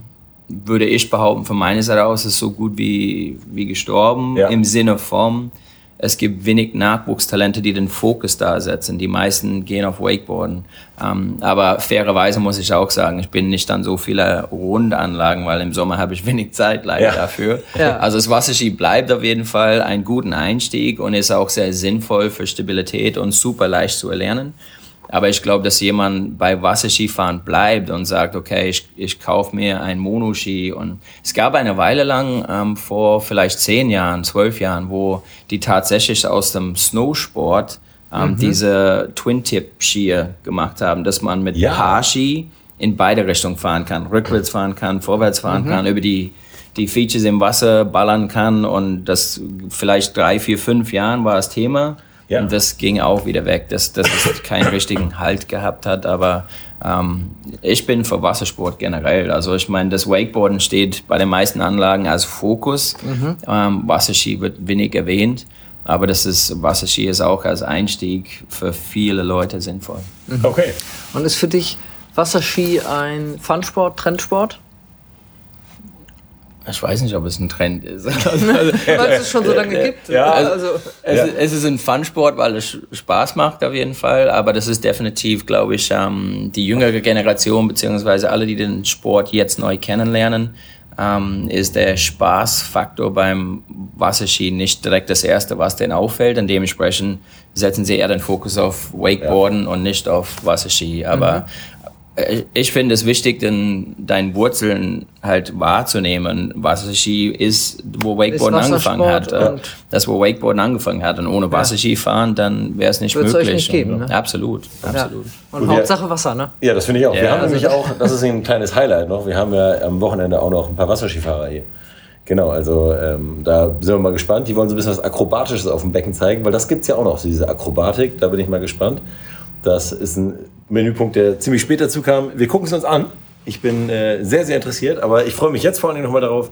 würde ich behaupten, von meiner Seite aus ist so gut wie, wie gestorben, Ja. im Sinne von, es gibt wenig Nachwuchstalente, die den Fokus da setzen. Die meisten gehen auf Wakeboarden. Ähm, aber fairerweise muss ich auch sagen, ich bin nicht an so viele Rundanlagen, weil im Sommer habe ich wenig Zeit leider Ja. dafür. Ja. Also das Wasserski bleibt auf jeden Fall ein guten Einstieg und ist auch sehr sinnvoll für Stabilität und super leicht zu erlernen. Aber ich glaube, dass jemand bei Wasserskifahren bleibt und sagt, okay, ich, ich kaufe mir ein Monoski. Und es gab eine Weile lang, ähm, vor vielleicht zehn Jahren, zwölf Jahren, wo die tatsächlich aus dem Snowsport ähm, diese Twin-Tip-Skier gemacht haben, dass man mit Ja. Paar-Ski in beide Richtungen fahren kann. Rückwärts fahren kann, vorwärts fahren kann, über die die Features im Wasser ballern kann und das vielleicht drei, vier, fünf Jahren war das Thema. Ja. Und das ging auch wieder weg, dass, dass es keinen richtigen Halt gehabt hat. Aber ähm, ich bin für Wassersport generell. Also ich meine, das Wakeboarden steht bei den meisten Anlagen als Fokus. Ähm, Wasserski wird wenig erwähnt. Aber das ist, Wasserski ist auch als Einstieg für viele Leute sinnvoll. Okay. Und ist für dich Wasserski ein Funsport, Trendsport? Ich weiß nicht, ob es ein Trend ist. Weil es es schon so lange gibt. Ja. also, Es, ist, es ist ein Fun-Sport, weil es Spaß macht auf jeden Fall, aber das ist definitiv, glaube ich, ähm, die jüngere Generation, beziehungsweise alle, die den Sport jetzt neu kennenlernen, ähm, ist der Spaßfaktor beim Wasserski nicht direkt das Erste, was denen auffällt und dementsprechend setzen sie eher den Fokus auf Wakeboarden und nicht auf Wasserski, aber äh, ich finde es wichtig, den, deine Wurzeln halt wahrzunehmen. Wasserski ist, wo Wakeboarden Ist angefangen hat. Äh, und- das, wo Wakeboarden angefangen hat. Und ohne Wasserski fahren, dann wäre es nicht euch möglich. nicht geben, Und- ne? Absolut, ja. absolut. Und Und wir- Hauptsache Wasser, ne? Ja, das finde ich auch. wir Ja, haben also- nämlich auch, das ist ein kleines Highlight noch, wir haben ja am Wochenende auch noch ein paar Wasserskifahrer hier. Genau, also ähm, da sind wir mal gespannt. Die wollen so ein bisschen was Akrobatisches auf dem Becken zeigen, weil das gibt's ja auch noch, so diese Akrobatik. Da bin ich mal gespannt. Das ist ein Menüpunkt, der ziemlich spät dazu kam. Wir gucken es uns an. Ich bin äh, sehr, sehr interessiert, aber ich freue mich jetzt vor allem nochmal darauf.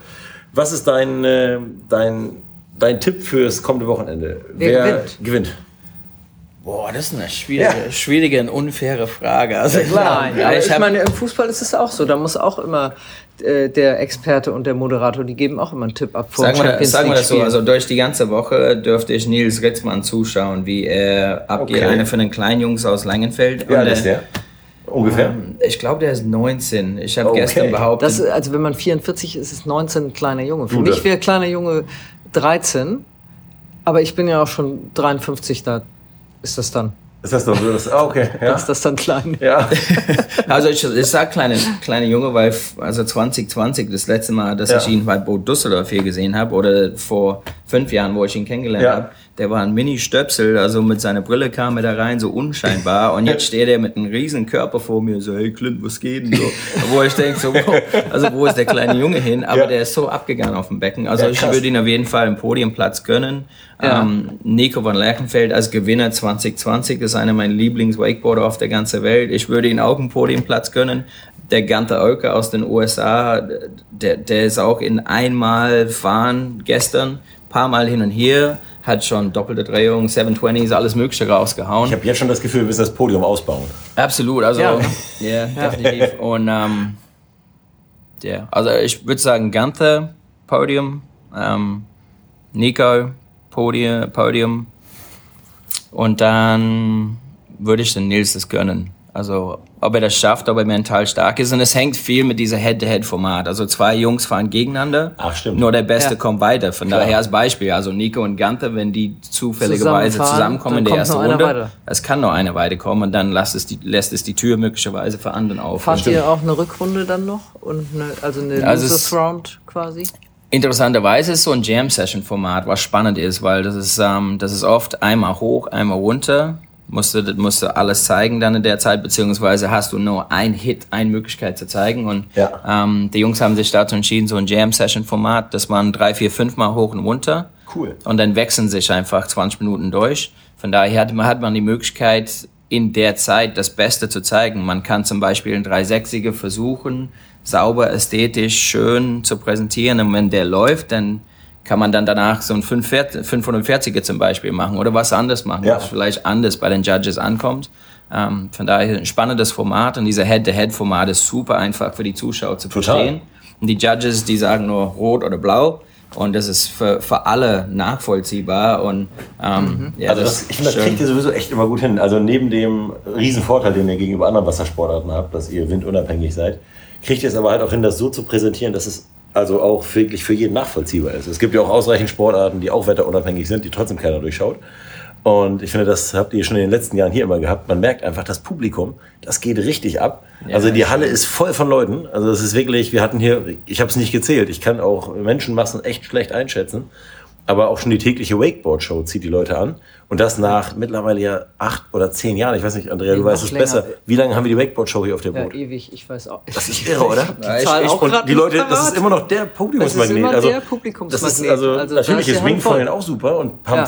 Was ist dein, äh, dein, dein Tipp fürs kommende Wochenende? Wer gewinnt? gewinnt? Boah, das ist eine schwierige, schwierige und unfaire Frage. Also Nein, ja, aber ich ich meine, im Fußball ist es auch so. Da muss auch immer äh, der Experte und der Moderator, die geben auch immer einen Tipp ab Sagen wir, sagen wir das so, also durch die ganze Woche dürfte ich Nils Ritzmann zuschauen, wie er abgeht. Okay. Einer von den kleinen Jungs aus Langenfeld. Ja, das ist äh, der. Ungefähr. Ich glaube, der ist 19. Ich habe Okay. gestern behauptet, das, also wenn man 44 ist, ist 19 ein kleiner Junge. Für Du, mich wäre kleiner Junge 13, aber ich bin ja auch schon 53, da ist das dann. Ist das doch so? Das, ah, okay. Ja. Ist das dann klein? ja. also ich, ich sag kleine, kleine Junge, weil also 2020 das letzte Mal, dass Ja. ich ihn bei Bo Düsseldorf hier gesehen habe oder vor fünf Jahren, wo ich ihn kennengelernt Ja. habe, der war ein Mini-Stöpsel, also mit seiner Brille kam er da rein, so unscheinbar und jetzt steht er mit einem riesen Körper vor mir, so hey Clint, was geht denn so? wo ich denke so, wo, also wo ist der kleine Junge hin? Aber Ja. der ist so abgegangen auf dem Becken, also Ja, ich würde ihn auf jeden Fall im Podiumplatz gönnen. Ja. Ähm, Nico von Lerchenfeld als Gewinner 2020 ist einer meiner Lieblings-Wakeboarder auf der ganzen Welt. Ich würde ihn auch einen Podiumplatz gönnen. Der Gante Oelke aus den USA, der, der ist auch in einmal fahren gestern, paar Mal hin und her, hat schon doppelte Drehung, 720s, alles Mögliche rausgehauen. Ich habe jetzt schon das Gefühl, wir müssen das Podium ausbauen. Absolut, also Ja. ja, definitiv. Und ähm, ja, also ich würde sagen Ganther Podium, ähm, Nico Podium, Podium und dann würde ich den Nils das gönnen. Also ob er das schafft, ob er mental stark ist und es hängt viel mit dieser Head-to-Head-Format. Also zwei Jungs fahren gegeneinander, Ach, stimmt. nur der Beste Ja. kommt weiter. Von Klar. daher als Beispiel, also Nico und Ganther, wenn die zufälligerweise zusammenkommen in der ersten nur Runde, es kann noch eine weiterkommen und dann lässt es die, lässt es die Tür möglicherweise für anderen auf. Fahrt ihr auch eine Rückrunde dann noch? Und eine, also eine Also Losers Round quasi? Interessanterweise ist so ein Jam-Session-Format, was spannend ist, weil das ist, ähm, das ist oft einmal hoch, einmal runter musst du, musst du alles zeigen dann in der Zeit, beziehungsweise hast du nur ein Hit, eine Möglichkeit zu zeigen. Und Ja. ähm, die Jungs haben sich dazu entschieden, so ein Jam-Session-Format, dass man drei, vier, fünf Mal hoch und runter. Cool. Und dann wechseln sich einfach 20 Minuten durch. Von daher hat man, hat man die Möglichkeit, in der Zeit das Beste zu zeigen. Man kann zum Beispiel ein 360er versuchen, sauber, ästhetisch, schön zu präsentieren. Und wenn der läuft, dann kann man dann danach so ein 540 540er zum Beispiel machen oder was anderes machen, Ja. was vielleicht anders bei den Judges ankommt. Ähm, von daher ein spannendes Format und dieser Head-to-Head-Format ist super einfach für die Zuschauer zu Total. verstehen. Und die Judges, die sagen nur rot oder blau. Und das ist für, für alle nachvollziehbar. Und ähm, ja, Also das, ich finde, das kriegt ihr sowieso echt immer gut hin. Also neben dem riesen Vorteil, den ihr gegenüber anderen Wassersportarten habt, dass ihr windunabhängig seid, kriegt ihr es aber halt auch hin, das so zu präsentieren, dass es also auch wirklich für jeden nachvollziehbar ist. Es gibt ja auch ausreichend Sportarten, die auch wetterunabhängig sind, die trotzdem keiner durchschaut. Und ich finde, das habt ihr schon in den letzten Jahren hier immer gehabt. Man merkt einfach, das Publikum, das geht richtig ab. also die Halle ist voll von Leuten. Also es ist wirklich, wir hatten hier, ich habe es nicht gezählt, ich kann auch Menschenmassen echt schlecht einschätzen. Aber auch schon die tägliche Wakeboard-Show zieht die Leute an. Und das nach mittlerweile ja acht oder zehn Jahren. Ich weiß nicht, Andrea, du weißt es länger. besser. Wie lange haben wir die Wakeboard-Show hier auf dem Ja, Boot? ewig, ich weiß auch. Das ist irre, oder? Die Zahl auch Und die nicht Leute, das ist immer noch der Publikumsmagnet. Das ist immer also, der Publikumsmagnet. Das ist also, Also natürlich ist Wingfoilen auch super und Pump Ja.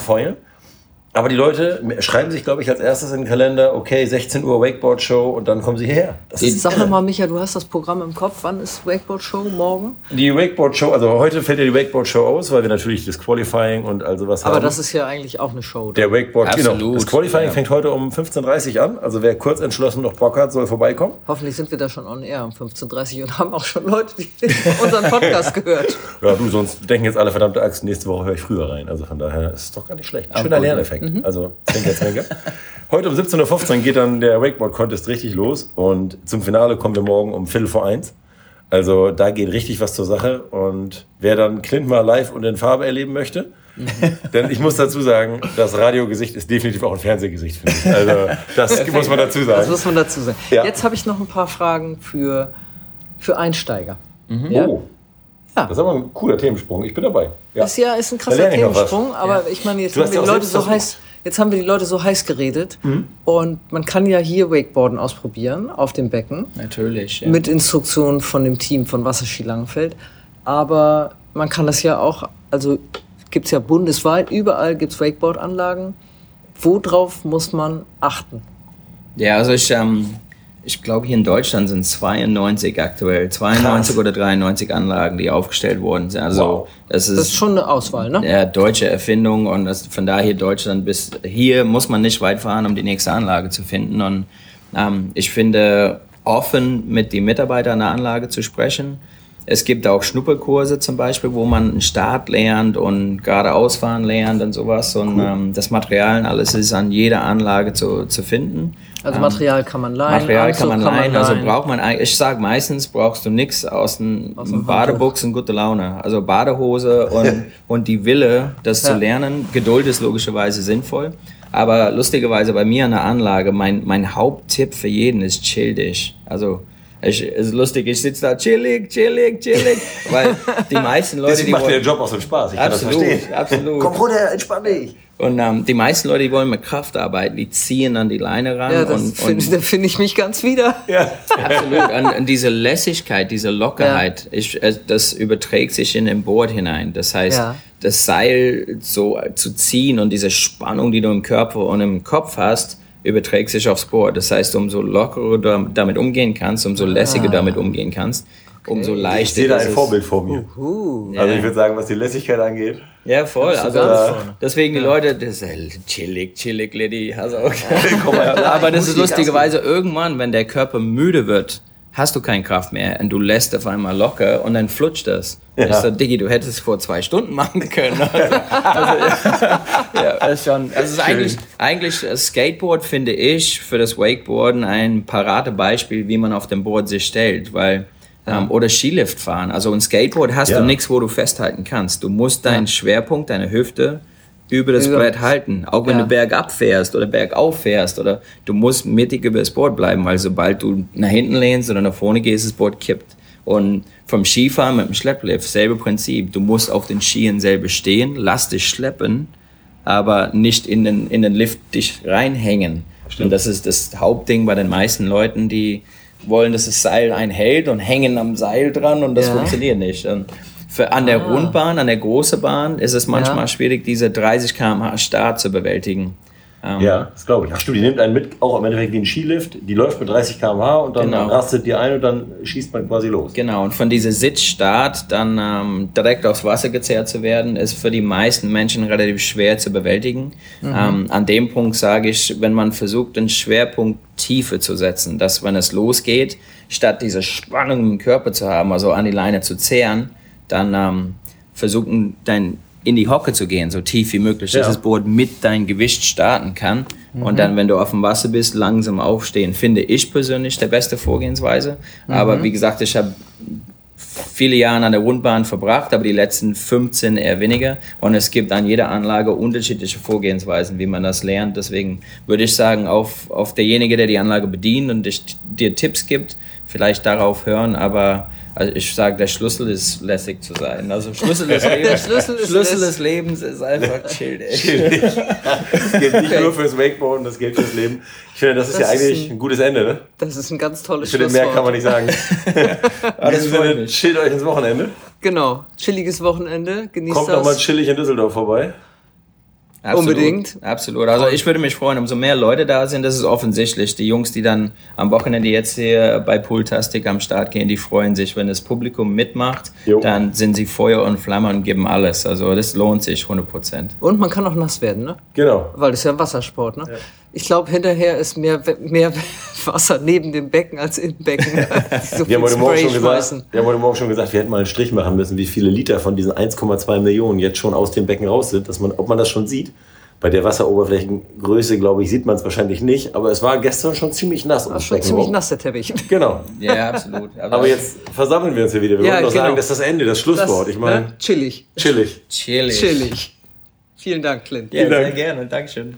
Aber die Leute schreiben sich, glaube ich, als erstes in den Kalender, okay, 16 Uhr Wakeboard-Show und dann kommen sie hierher. Das ist Sag nochmal, Micha, du hast das Programm im Kopf. Wann ist Wakeboard-Show? Morgen? die Wakeboard-Show, also heute fällt ja die Wakeboard-Show aus, weil wir natürlich das Qualifying und also was Aber haben. das ist ja eigentlich auch eine Show. der Wakeboard, genau. Absolut, Das Qualifying ja. fängt heute um 15.30 Uhr an. Also wer kurz entschlossen noch Bock hat, soll vorbeikommen. Hoffentlich sind wir da schon on air um 15.30 Uhr und haben auch schon Leute, die unseren Podcast gehört. Ja, du, sonst denken jetzt alle verdammte Axt, nächste Woche höre ich früher rein. Also von daher ist es doch gar nicht schlecht. Ein schöner Lerneffekt. Also, Zwinker, Zwinker. Heute um 17.15 Uhr geht dann der Wakeboard-Contest richtig los und zum Finale kommen wir morgen um Viertel vor eins. Also da geht richtig was zur Sache und wer dann Clint mal live und in Farbe erleben möchte, denn ich muss dazu sagen, das Radiogesicht ist definitiv auch ein Fernsehgesicht, finde ich. Also das muss man dazu Das sagen. muss man dazu sagen. Ja. Jetzt habe ich noch ein paar Fragen für, für Einsteiger. Ja? Oh, Ja. das ist aber ein cooler Themensprung. Ich bin dabei. Ja. Das ja ist ein krasser. Themensprung, aber ich meine, jetzt haben wir ja die Leute so versucht. heiß, jetzt haben wir die Leute so heiß geredet und man kann ja hier Wakeboarden ausprobieren auf dem Becken Natürlich. Ja. mit Instruktionen von dem Team von Wasserski Langenfeld, aber man kann das ja auch, also gibt's ja bundesweit, überall gibt's Wakeboard-Anlagen. Worauf muss man achten? Ja, also ich, ähm, ich glaube, hier in Deutschland sind 92 aktuell, 92 Krass. oder 93 Anlagen, die aufgestellt worden sind. Also Wow. das ist, Das ist schon eine Auswahl, ne? ja, deutsche Erfindung und das, von daher Deutschland bis hier muss man nicht weit fahren, um die nächste Anlage zu finden. Und ähm, ich finde, offen mit den Mitarbeitern der Anlage zu sprechen. Es gibt auch Schnupperkurse zum Beispiel, wo man einen Start lernt und geradeausfahren lernt und sowas. Und ähm, das Material und alles ist an jeder Anlage zu, zu finden. Also Material kann man leihen. Material Anzug kann man leihen, also braucht man eigentlich, ich sage meistens brauchst du nichts aus dem Aus dem Badebuchs und gute Laune. Also Badehose und, und die Wille, das Ja. zu lernen. Geduld ist logischerweise sinnvoll. Aber lustigerweise bei mir an der Anlage, mein, mein Haupttipp für jeden ist chill dich. Also es ist lustig, ich sitze da chillig, chillig, chillig, weil die meisten Leute, Deswegen die macht dir der Job auch so einen Spaß. Ich kann das absolut, verstehen. absolut. Komm runter, entspann dich. Und ähm, die meisten Leute, die wollen mit Kraft arbeiten, die ziehen an die Leine ran Ja, das und, und da finde ich mich ganz wieder. Ja. Absolut. Und, und diese Lässigkeit, diese Lockerheit, ich, äh, das überträgt sich in den Board hinein. Das heißt, Ja. das Seil so zu ziehen und diese Spannung, die du im Körper und im Kopf hast, überträgt sich aufs Board. Das heißt, umso lockerer du damit umgehen kannst, umso lässiger du damit umgehen kannst, umso Ich leichter sehe da ein. Vorbild vor mir. Uh. Also ich würde sagen, was die Lässigkeit angeht. Ja, voll. Also, deswegen die Leute, das ist äh, chillig, chillig, Liddy. Also, Komm mal, ja, aber ich das ist lustigerweise irgendwann, wenn der Körper müde wird, hast du keine Kraft mehr und du lässt auf einmal locker und dann flutscht das. Ja. Ich so, Diggi, du hättest es vor zwei Stunden machen können. Also, also, ja, ist schon, also ist eigentlich, eigentlich das Skateboard finde ich für das Wakeboarden ein Paradebeispiel, wie man auf dem Board sich stellt, weil ähm, oder Skilift fahren. Also ein Skateboard hast Ja. du nichts, wo du festhalten kannst. Du musst deinen Schwerpunkt, deine Hüfte über das Brett halten. Auch wenn Ja. du bergab fährst oder bergauf fährst oder du musst mittig über das Board bleiben, weil sobald du nach hinten lehnst oder nach vorne gehst, das Board kippt. Und vom Skifahren mit dem Schlepplift, selbe Prinzip. Du musst auf den Skien selber stehen, lass dich schleppen, aber nicht in den, in den Lift dich reinhängen. Und das ist das Hauptding bei den meisten Leuten, die wollen, dass das Seil einhält und hängen am Seil dran und das Ja. funktioniert nicht. Und für, an der Rundbahn, an der großen Bahn ist es manchmal Ja. schwierig, diese 30 km/h Start zu bewältigen. Ähm, Ja, das glaube ich. Ach stimmt, die nimmt einen mit, auch im Endeffekt wie ein Skilift. Die läuft mit 30 km/h und dann Genau. rastet die ein und dann schießt man quasi los. Genau, und von dieser Sitzstart dann ähm, direkt aufs Wasser gezerrt zu werden, ist für die meisten Menschen relativ schwer zu bewältigen. Ähm, an dem Punkt sage ich, wenn man versucht, den Schwerpunkt Tiefe zu setzen, dass wenn es losgeht, statt diese Spannung im Körper zu haben, also an die Leine zu zehren, dann ähm, versuchen, dein in die Hocke zu gehen, so tief wie möglich, dass Ja. das Boot mit deinem Gewicht starten kann. Und dann, wenn du auf dem Wasser bist, langsam aufstehen, finde ich persönlich der beste Vorgehensweise. Aber wie gesagt, ich habe viele Jahre an der Rundbahn verbracht, aber die letzten 15 eher weniger. Und es gibt an jeder Anlage unterschiedliche Vorgehensweisen, wie man das lernt. Deswegen würde ich sagen, auf, auf derjenige, der die Anlage bedient und dich, dir Tipps gibt, vielleicht darauf hören. Aber also ich sage, der Schlüssel ist lässig zu sein. Also Schlüssel des Lebens, Schlüssel ist Schlüssel des Lebens ist einfach chill. Das gilt nicht nur fürs Wakeboarden, das gilt fürs Leben. Ich finde, das ist Das ja ist eigentlich ein- ein gutes Ende, ne? Das ist ein ganz tolles finde, mehr kann man Schlusswort. nicht sagen. Ah, das Sinne, chillt euch ins Wochenende. Genau. Chilliges Wochenende. Genießt Kommt das. noch mal chillig in Düsseldorf vorbei. Absolut, Unbedingt. Absolut. Also ich würde mich freuen, umso mehr Leute da sind, das ist offensichtlich. Die Jungs, die dann am Wochenende jetzt hier bei Pooltastic am Start gehen, die freuen sich. Wenn das Publikum mitmacht, Jo. dann sind sie Feuer und Flamme und geben alles. Also das lohnt sich 100 Prozent. Und man kann auch nass werden, ne? Genau. Weil das ist ja ein Wassersport, ne? Ich glaube, hinterher ist mehr, mehr Wasser neben dem Becken als im Becken. So Wir haben, viel heute Morgen Spray schon gesagt, wir haben heute Morgen schon gesagt, wir hätten mal einen Strich machen müssen, wie viele Liter von diesen 1,2 Millionen jetzt schon aus dem Becken raus sind, dass man, ob man das schon sieht. Bei der Wasseroberflächengröße, glaube ich, sieht man es wahrscheinlich nicht, aber es war gestern schon ziemlich nass. Das ist schon Becken ziemlich nass, der Teppich. Genau. Ja, absolut. Aber jetzt versammeln wir uns hier wieder. Wir Ja, wollten doch genau. sagen, das ist das Ende, das Schlusswort. ich meine, ne? Chillig. chillig. chillig. Chillig. Vielen Dank, Clint. Ja, Vielen sehr Dank. gerne. Dankeschön.